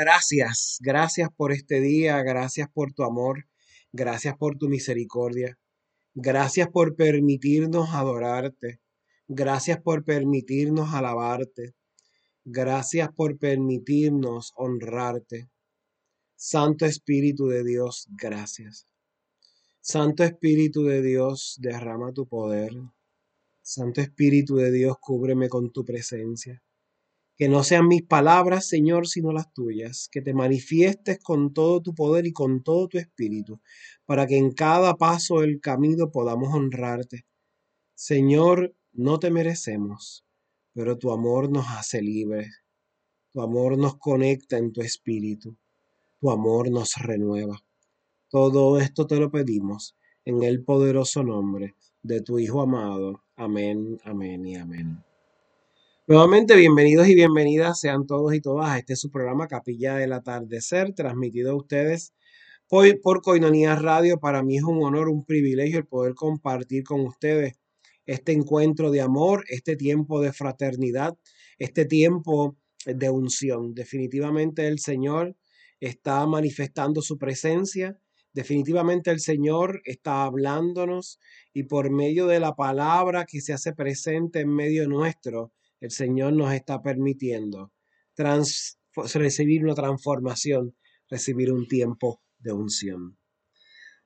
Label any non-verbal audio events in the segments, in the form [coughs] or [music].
gracias, gracias por este día, gracias por tu amor, gracias por tu misericordia, gracias por permitirnos adorarte, gracias por permitirnos alabarte, gracias por permitirnos honrarte. Santo Espíritu de Dios, gracias. Santo Espíritu de Dios, derrama tu poder. Santo Espíritu de Dios, cúbreme con tu presencia. Que no sean mis palabras, Señor, sino las tuyas. Que te manifiestes con todo tu poder y con todo tu espíritu, para que en cada paso del camino podamos honrarte. Señor, no te merecemos, pero tu amor nos hace libres. Tu amor nos conecta en tu espíritu. Tu amor nos renueva. Todo esto te lo pedimos en el poderoso nombre de tu Hijo amado. Amén, amén y amén. Nuevamente, bienvenidos y bienvenidas sean todos y todas a este su programa Capilla del Atardecer, transmitido a ustedes por, por Coinonía Radio. Para mí es un honor, un privilegio el poder compartir con ustedes este encuentro de amor, este tiempo de fraternidad, este tiempo de unción. Definitivamente el Señor está manifestando su presencia. Definitivamente el Señor está hablándonos y por medio de la palabra que se hace presente en medio nuestro, el Señor nos está permitiendo recibir una transformación, recibir un tiempo de unción.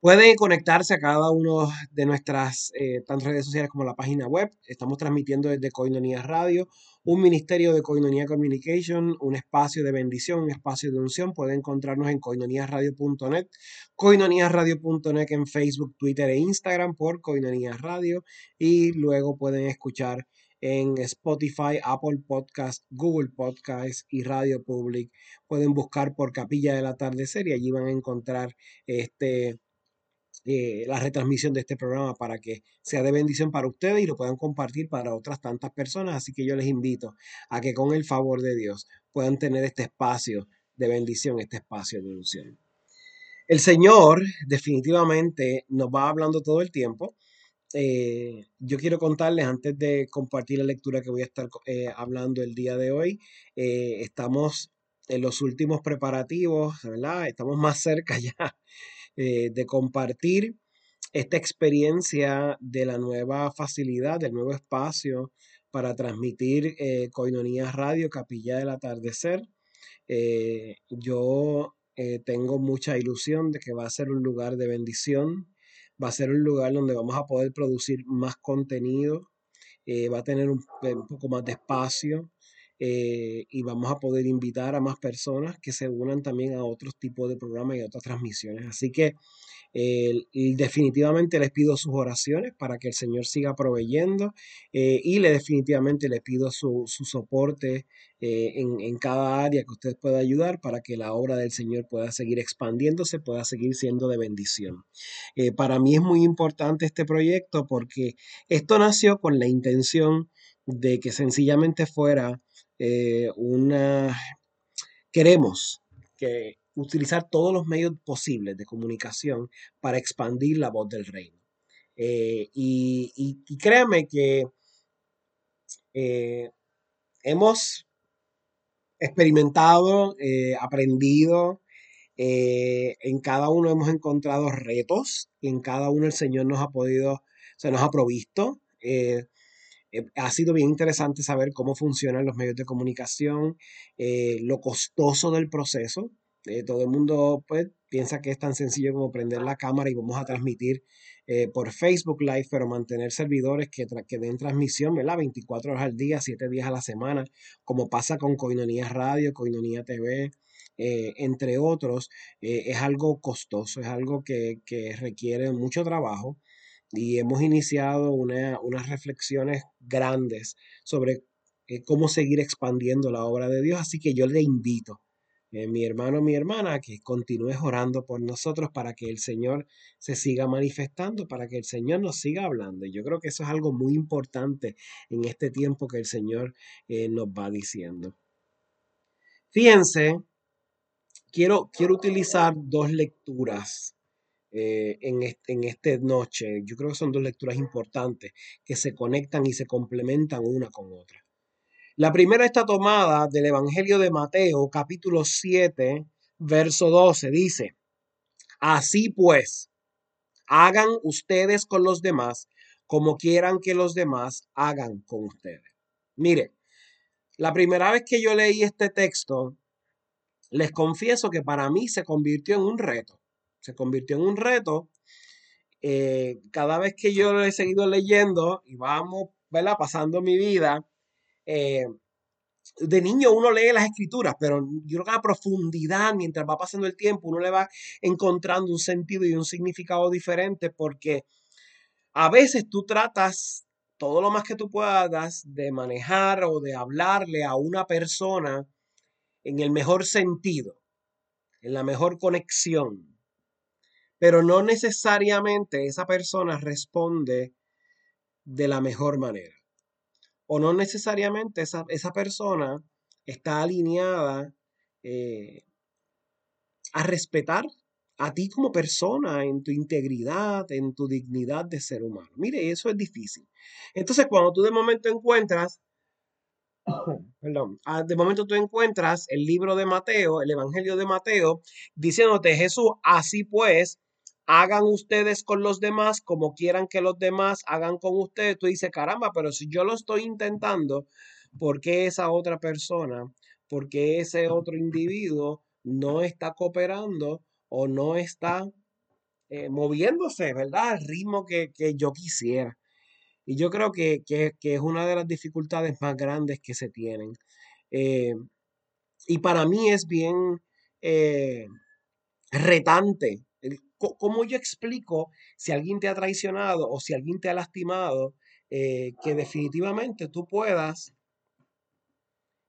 Pueden conectarse a cada una de nuestras eh, redes sociales como la página web. Estamos transmitiendo desde Coinonía Radio, un ministerio de Coinonía Communication, un espacio de bendición, un espacio de unción. Pueden encontrarnos en coinoniaradio.net, coinoniaradio.net en Facebook, Twitter e Instagram por Coinonía Radio y luego pueden escuchar en Spotify, Apple Podcast, Google Podcast y Radio Public. Pueden buscar por Capilla del Atardecer y allí van a encontrar este, eh, la retransmisión de este programa para que sea de bendición para ustedes y lo puedan compartir para otras tantas personas. Así que yo les invito a que con el favor de Dios puedan tener este espacio de bendición, este espacio de unción. El Señor definitivamente nos va hablando todo el tiempo eh, yo quiero contarles antes de compartir la lectura que voy a estar eh, hablando el día de hoy, eh, estamos en los últimos preparativos, ¿verdad? Estamos más cerca [laughs] ya de compartir esta experiencia de la nueva facilidad, del nuevo espacio para transmitir Coinonía Radio, Capilla del Atardecer. yo tengo mucha ilusión de que va a ser un lugar de bendición, va a ser un lugar donde vamos a poder producir más contenido, eh, va a tener un, poco más de espacio eh, y vamos a poder invitar a más personas que se unan también a otros tipos de programas y otras transmisiones. Así que y definitivamente les pido sus oraciones para que el Señor siga proveyendo eh, y le definitivamente le pido su, soporte eh, en, cada área que usted pueda ayudar para que la obra del Señor pueda seguir expandiéndose, pueda seguir siendo de bendición. Eh, para mí es muy importante este proyecto porque esto nació con la intención de que sencillamente fuera una... Queremos que utilizar todos los medios posibles de comunicación para expandir la voz del reino. Eh, y, créanme que eh, hemos experimentado, eh, aprendido, en cada uno hemos encontrado retos, en cada uno el Señor nos ha podido, se nos ha provisto. Ha sido bien interesante saber cómo funcionan los medios de comunicación, lo costoso del proceso, eh, todo el mundo pues, piensa que es tan sencillo como prender la cámara y vamos a transmitir eh, por Facebook Live, pero mantener servidores que, den transmisión, ¿verdad? 24 horas al día, 7 días a la semana, como pasa con Coinonía Radio, Coinonía TV, eh, entre otros, es algo costoso, es algo que, requiere mucho trabajo y hemos iniciado una, unas reflexiones grandes sobre cómo seguir expandiendo la obra de Dios, así que yo le invito eh, mi hermano, mi hermana, que continúes orando por nosotros para que el Señor se siga manifestando, para que el Señor nos siga hablando. Y yo creo que eso es algo muy importante en este tiempo que el Señor eh, nos va diciendo. Fíjense, quiero, quiero utilizar dos lecturas eh, en, este, en noche. Yo creo que son dos lecturas importantes que se conectan y se complementan una con otra. La primera está tomada del Evangelio de Mateo, capítulo 7, verso 12. Dice, así pues, hagan ustedes con los demás como quieran que los demás hagan con ustedes. Mire, la primera vez que yo leí este texto, les confieso que para mí se convirtió en un reto. Se convirtió en un reto. Eh, cada vez que yo lo he seguido leyendo y vamos, ¿verdad? Pasando mi vida, eh, de niño uno lee las escrituras, pero yo creo que a profundidad, mientras va pasando el tiempo, uno le va encontrando un sentido y un significado diferente porque a veces tú tratas todo lo más que tú puedas de manejar o de hablarle a una persona en el mejor sentido, en la mejor conexión, pero no necesariamente esa persona responde de la mejor manera o no necesariamente esa, esa persona está alineada eh, a respetar a ti como persona, en tu integridad, en tu dignidad de ser humano. Mire, eso es difícil. Entonces, cuando tú de momento encuentras, [coughs] perdón, ah, de momento tú encuentras el libro de Mateo, el Evangelio de Mateo, diciéndote Jesús, así pues, hagan ustedes con los demás como quieran que los demás hagan con ustedes. Tú dices, caramba, pero si yo lo estoy intentando, ¿por qué esa otra persona, por qué ese otro individuo no está cooperando o no está eh, moviéndose, ¿verdad? Al ritmo que, yo quisiera. Y yo creo que, es una de las dificultades más grandes que se tienen. Eh, y para mí es bien eh, retante ¿Cómo yo explico si alguien te ha traicionado o si alguien te ha lastimado, eh, que definitivamente tú puedas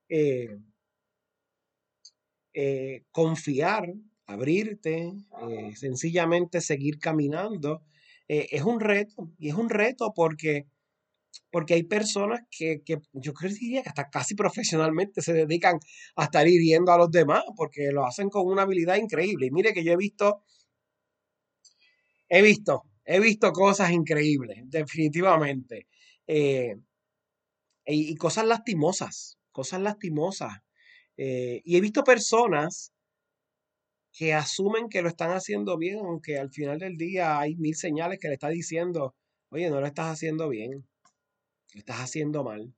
eh, eh, confiar, abrirte, sencillamente seguir caminando? es un reto, y es un reto porque, porque hay personas que, que yo creo que hasta casi profesionalmente se dedican a estar hiriendo a los demás, porque lo hacen con una habilidad increíble. Y mire que yo he visto he visto, he visto cosas increíbles, definitivamente. Eh, y, cosas lastimosas, cosas lastimosas. Eh, y he visto personas que asumen que lo están haciendo bien, aunque al final del día hay mil señales que le está diciendo, oye, no lo estás haciendo bien, lo estás haciendo mal.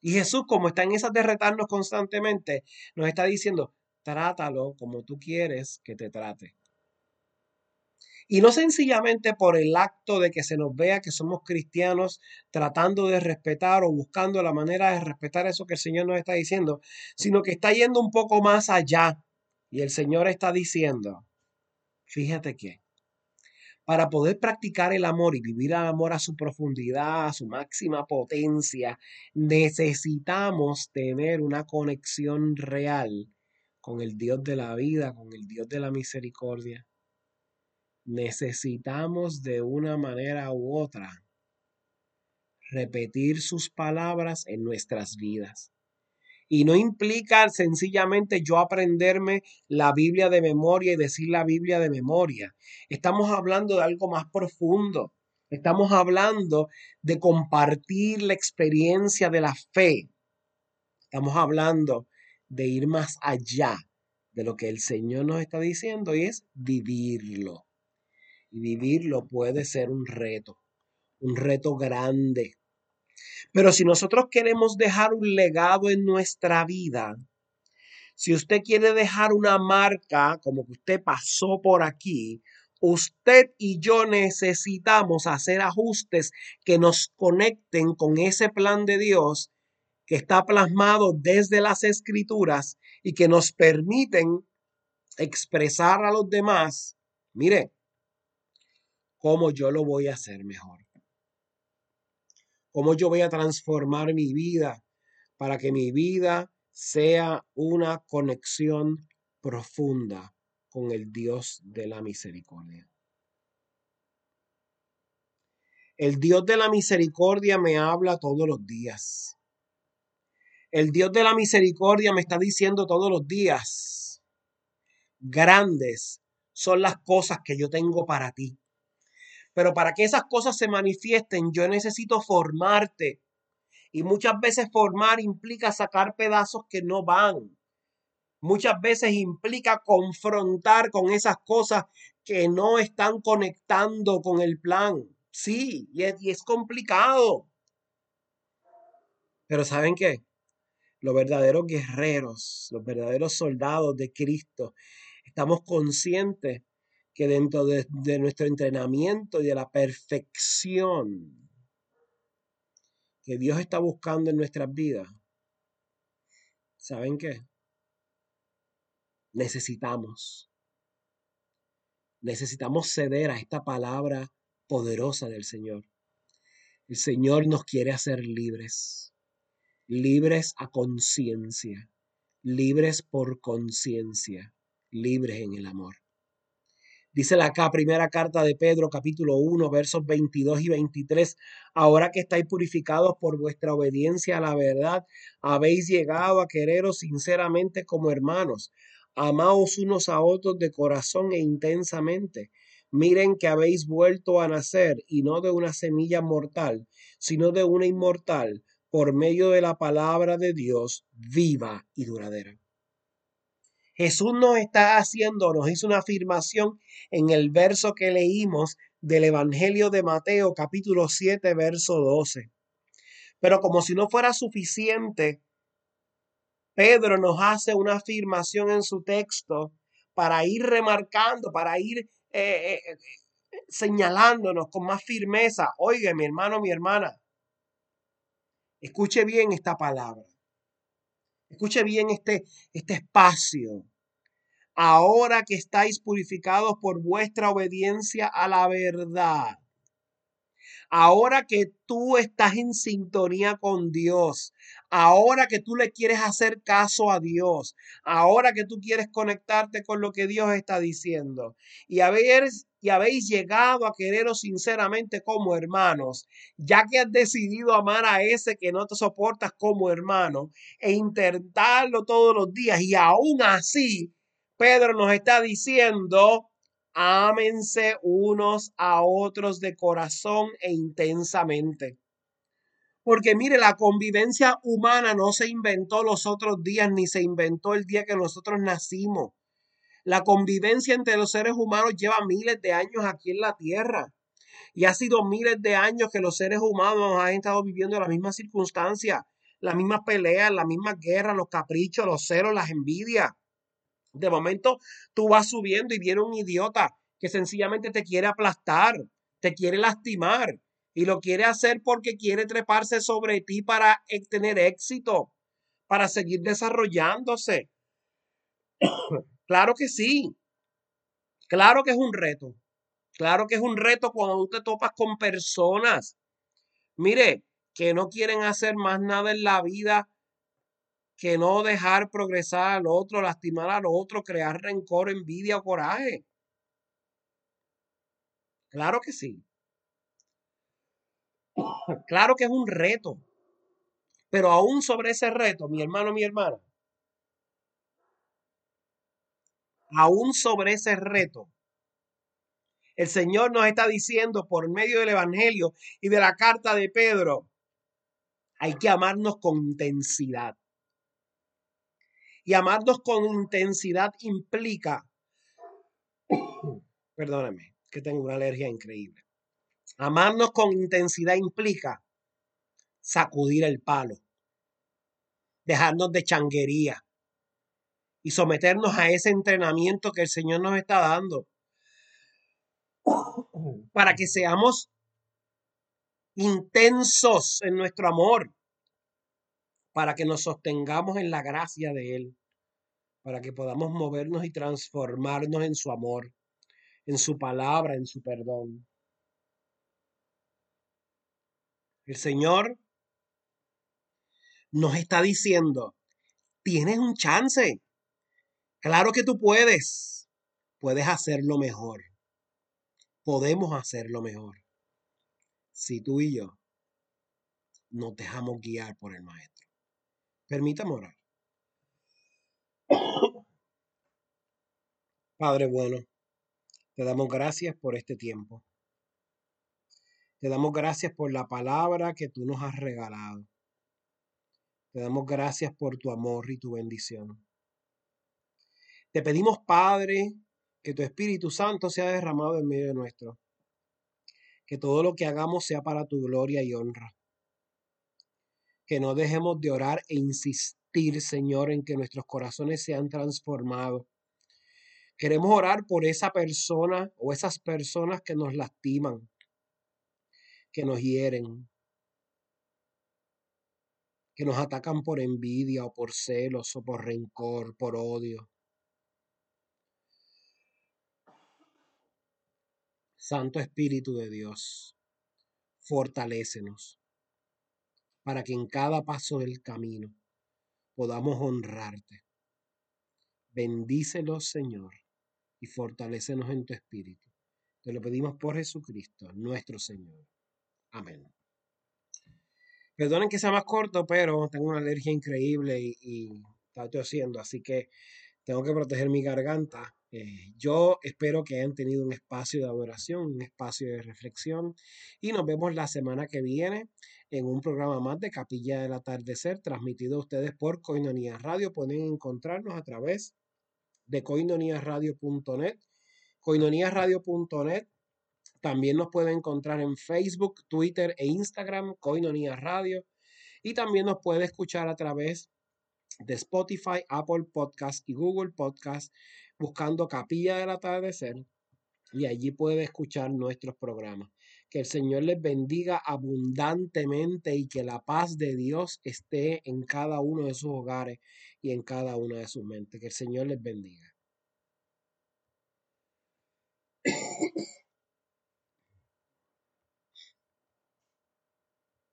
Y Jesús, como está en esas de retarnos constantemente, nos está diciendo, trátalo como tú quieres que te trate. Y no sencillamente por el acto de que se nos vea que somos cristianos tratando de respetar o buscando la manera de respetar eso que el Señor nos está diciendo, sino que está yendo un poco más allá. Y el Señor está diciendo, fíjate que para poder practicar el amor y vivir el amor a su profundidad, a su máxima potencia, necesitamos tener una conexión real con el Dios de la vida, con el Dios de la misericordia necesitamos de una manera u otra repetir sus palabras en nuestras vidas. Y no implica sencillamente yo aprenderme la Biblia de memoria y decir la Biblia de memoria. Estamos hablando de algo más profundo. Estamos hablando de compartir la experiencia de la fe. Estamos hablando de ir más allá de lo que el Señor nos está diciendo y es vivirlo y vivirlo puede ser un reto, un reto grande. Pero si nosotros queremos dejar un legado en nuestra vida, si usted quiere dejar una marca como que usted pasó por aquí, usted y yo necesitamos hacer ajustes que nos conecten con ese plan de Dios que está plasmado desde las escrituras y que nos permiten expresar a los demás, mire, cómo yo lo voy a hacer mejor. Cómo yo voy a transformar mi vida para que mi vida sea una conexión profunda con el Dios de la misericordia. El Dios de la misericordia me habla todos los días. El Dios de la misericordia me está diciendo todos los días, grandes son las cosas que yo tengo para ti. Pero para que esas cosas se manifiesten, yo necesito formarte Y muchas veces formar implica sacar pedazos que no van. Muchas veces implica confrontar con esas cosas que no están conectando con el plan. Sí, y es, y es complicado. Pero ¿saben qué? Los verdaderos guerreros, los verdaderos soldados de Cristo, estamos conscientes que dentro de, de nuestro entrenamiento y de la perfección que Dios está buscando en nuestras vidas, ¿saben qué? Necesitamos, necesitamos ceder a esta palabra poderosa del Señor. El Señor nos quiere hacer libres, libres a conciencia, libres por conciencia, libres en el amor. Dice la primera carta de Pedro, capítulo 1, versos 22 y 23. Ahora que estáis purificados por vuestra obediencia a la verdad, habéis llegado a quereros sinceramente como hermanos. Amaos unos a otros de corazón e intensamente. Miren que habéis vuelto a nacer y no de una semilla mortal, sino de una inmortal, por medio de la palabra de Dios viva y duradera. Jesús nos está haciendo, nos hizo una afirmación en el verso que leímos del Evangelio de Mateo, capítulo 7, verso 12. Pero como si no fuera suficiente, Pedro nos hace una afirmación en su texto para ir remarcando, para ir eh, eh, eh, señalándonos con más firmeza. Oiga, mi hermano, mi hermana, escuche bien esta palabra. Escuche bien este, este espacio. Ahora que estáis purificados por vuestra obediencia a la verdad. Ahora que tú estás en sintonía con Dios, ahora que tú le quieres hacer caso a Dios, ahora que tú quieres conectarte con lo que Dios está diciendo y habéis, y habéis llegado a quereros sinceramente como hermanos, ya que has decidido amar a ese que no te soportas como hermano e intentarlo todos los días y aún así, Pedro nos está diciendo, ámense unos a otros de corazón e intensamente. Porque mire, la convivencia humana no se inventó los otros días ni se inventó el día que nosotros nacimos. La convivencia entre los seres humanos lleva miles de años aquí en la Tierra. Y ha sido miles de años que los seres humanos han estado viviendo las mismas circunstancias, las mismas peleas, las mismas guerras, los caprichos, los celos, las envidias. De momento tú vas subiendo y viene un idiota que sencillamente te quiere aplastar, te quiere lastimar y lo quiere hacer porque quiere treparse sobre ti para e, tener éxito, para seguir desarrollándose. [coughs] claro que sí. Claro que es un reto. Claro que es un reto cuando tú te topas con personas, mire, que no quieren hacer más nada en la vida que no dejar progresar al otro, lastimar al otro, crear rencor, envidia o coraje. Claro que sí. [coughs] Claro que es un reto. Pero aún sobre ese reto, mi hermano, mi hermana, aún sobre ese reto, el Señor nos está diciendo por medio del Evangelio y de la carta de Pedro, hay que amarnos con intensidad. Y amarnos con intensidad implica, [coughs] perdóname, que tengo una alergia increíble. Amarnos con intensidad implica sacudir el palo, dejarnos de changuería y someternos a ese entrenamiento que el Señor nos está dando [coughs] para que seamos intensos en nuestro amor, para que nos sostengamos en la gracia de Él, para que podamos movernos y transformarnos en su amor, en su palabra, en su perdón. El Señor nos está diciendo, tienes un chance. Claro que tú puedes. Puedes hacerlo mejor. Podemos hacerlo mejor. Si tú y yo nos dejamos guiar por el Maestro. Permítame orar. [coughs] Padre bueno, te damos gracias por este tiempo. Te damos gracias por la palabra que tú nos has regalado. Te damos gracias por tu amor y tu bendición. Te pedimos, Padre, que tu Espíritu Santo sea derramado en medio de nuestro. Que todo lo que hagamos sea para tu gloria y honra. Que no dejemos de orar e insistir, Señor, en que nuestros corazones sean transformados. Queremos orar por esa persona o esas personas que nos lastiman, que nos hieren, que nos atacan por envidia o por celos o por rencor, por odio. Santo Espíritu de Dios, fortalécenos para que en cada paso del camino podamos honrarte. Bendícelos, Señor, y fortalécenos en tu espíritu. Te lo pedimos por Jesucristo, nuestro Señor. Amén. Perdonen que sea más corto, pero tengo una alergia increíble y, y está tosiendo, así que tengo que proteger mi garganta. Eh, yo espero que hayan tenido un espacio de adoración, un espacio de reflexión y nos vemos la semana que viene en un programa más de Capilla del Atardecer transmitido a ustedes por Coinonía Radio. Pueden encontrarnos a través de coinoniaradio.net, coinoniaradio.net también nos puede encontrar en Facebook, Twitter e Instagram, Coinonía Radio. Y también nos puede escuchar a través de Spotify, Apple Podcast y Google Podcast buscando Capilla del Atardecer. Y allí puede escuchar nuestros programas. Que el Señor les bendiga abundantemente y que la paz de Dios esté en cada uno de sus hogares y en cada una de sus mentes. Que el Señor les bendiga.